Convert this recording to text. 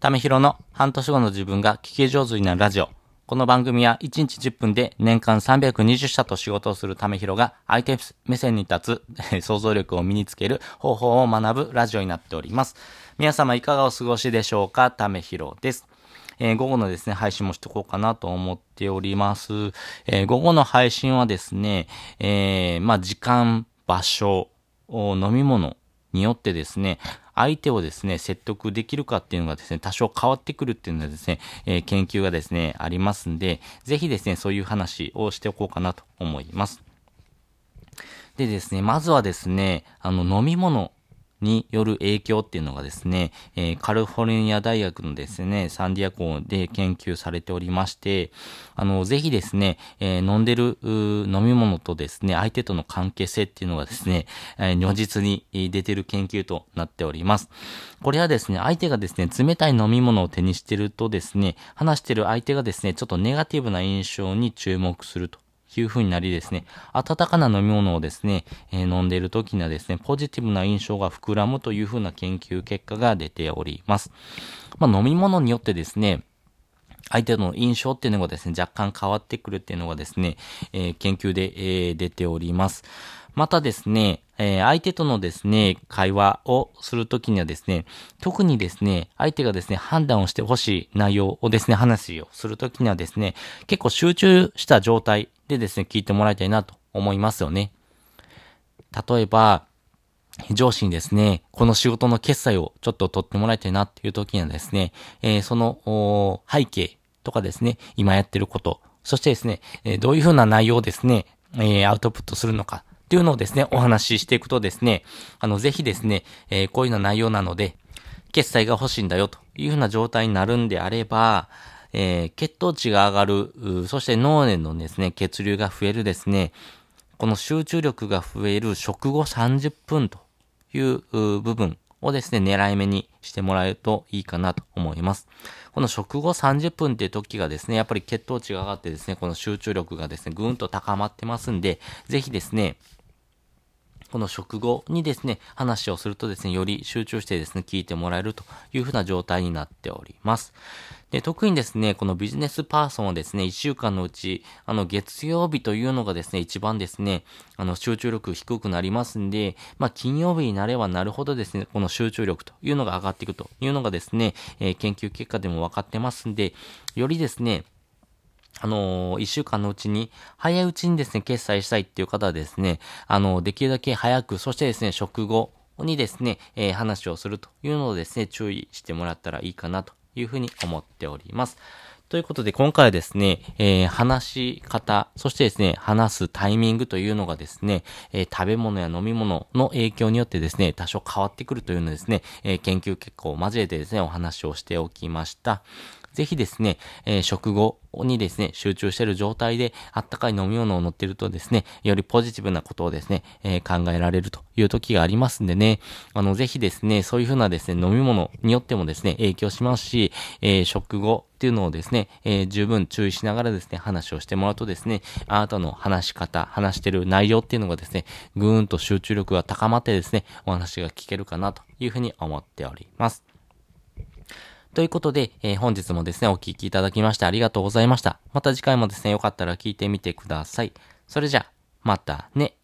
ためひろの半年後の自分が聞き上手になるラジオ。この番組は1日10分で年間320社と仕事をするためひろが相手目線に立つ 想像力を身につける方法を学ぶラジオになっております。皆様いかがお過ごしでしょうか？ためひろです。えー、午後のですね、配信もしておこうかなと思っております。えー、午後の配信はですね、えー、まあ、時間、場所、飲み物によってですね、相手をですね、説得できるかっていうのがですね、多少変わってくるっていうのはですね、えー、研究がですね、ありますんで、ぜひですね、そういう話をしておこうかなと思います。でですね、まずはですね、あの、飲み物による影響っていうのがですね、えー、カリフォルニア大学のですね、サンディア校で研究されておりまして、あの、ぜひですね、えー、飲んでる飲み物とですね、相手との関係性っていうのがですね、えー、如実に出てる研究となっております。これはですね、相手がですね、冷たい飲み物を手にしてるとですね、話してる相手がですね、ちょっとネガティブな印象に注目すると。いう風になりですね、温かな飲み物をですね、えー、飲んでいる時にはですね、ポジティブな印象が膨らむという風な研究結果が出ております。まあ、飲み物によってですね、相手の印象っていうのがですね、若干変わってくるっていうのがですね、えー、研究で、えー、出ております。またですね、えー、相手とのですね、会話をするときにはですね、特にですね、相手がですね、判断をしてほしい内容をですね、話をするときにはですね、結構集中した状態でですね、聞いてもらいたいなと思いますよね。例えば、上司にですね、この仕事の決済をちょっと取ってもらいたいなっていう時にはですね、えー、その背景とかですね、今やってること、そしてですね、えー、どういうふうな内容をですね、えー、アウトプットするのか、っていうのをですね、お話ししていくとですね、あの、ぜひですね、えー、こういうような内容なので、決済が欲しいんだよというふうな状態になるんであれば、えー、血糖値が上がる、そして脳内のですね、血流が増えるですね、この集中力が増える食後30分という部分をですね、狙い目にしてもらえるといいかなと思います。この食後30分っていう時がですね、やっぱり血糖値が上がってですね、この集中力がですね、ぐんと高まってますんで、ぜひですね、この食後にですね、話をするとですね、より集中してですね、聞いてもらえるというふうな状態になっております。で、特にですね、このビジネスパーソンはですね、1週間のうち、あの、月曜日というのがですね、一番ですね、あの、集中力低くなりますんで、まあ、金曜日になればなるほどですね、この集中力というのが上がっていくというのがですね、えー、研究結果でも分かってますんで、よりですね、あの、一週間のうちに、早いうちにですね、決済したいっていう方はですね、あの、できるだけ早く、そしてですね、食後にですね、えー、話をするというのをですね、注意してもらったらいいかなというふうに思っております。ということで、今回はですね、えー、話し方、そしてですね、話すタイミングというのがですね、えー、食べ物や飲み物の影響によってですね、多少変わってくるというのですね、えー、研究結果を交えてですね、お話をしておきました。ぜひですね、えー、食後にですね、集中している状態で、あったかい飲み物を乗ってるとですね、よりポジティブなことをですね、えー、考えられるという時がありますんでね、あの、ぜひですね、そういうふうなですね、飲み物によってもですね、影響しますし、えー、食後っていうのをですね、えー、十分注意しながらですね、話をしてもらうとですね、あなたの話し方、話してる内容っていうのがですね、ぐーんと集中力が高まってですね、お話が聞けるかなというふうに思っております。ということで、えー、本日もですね、お聴きいただきましてありがとうございました。また次回もですね、よかったら聞いてみてください。それじゃ、またね。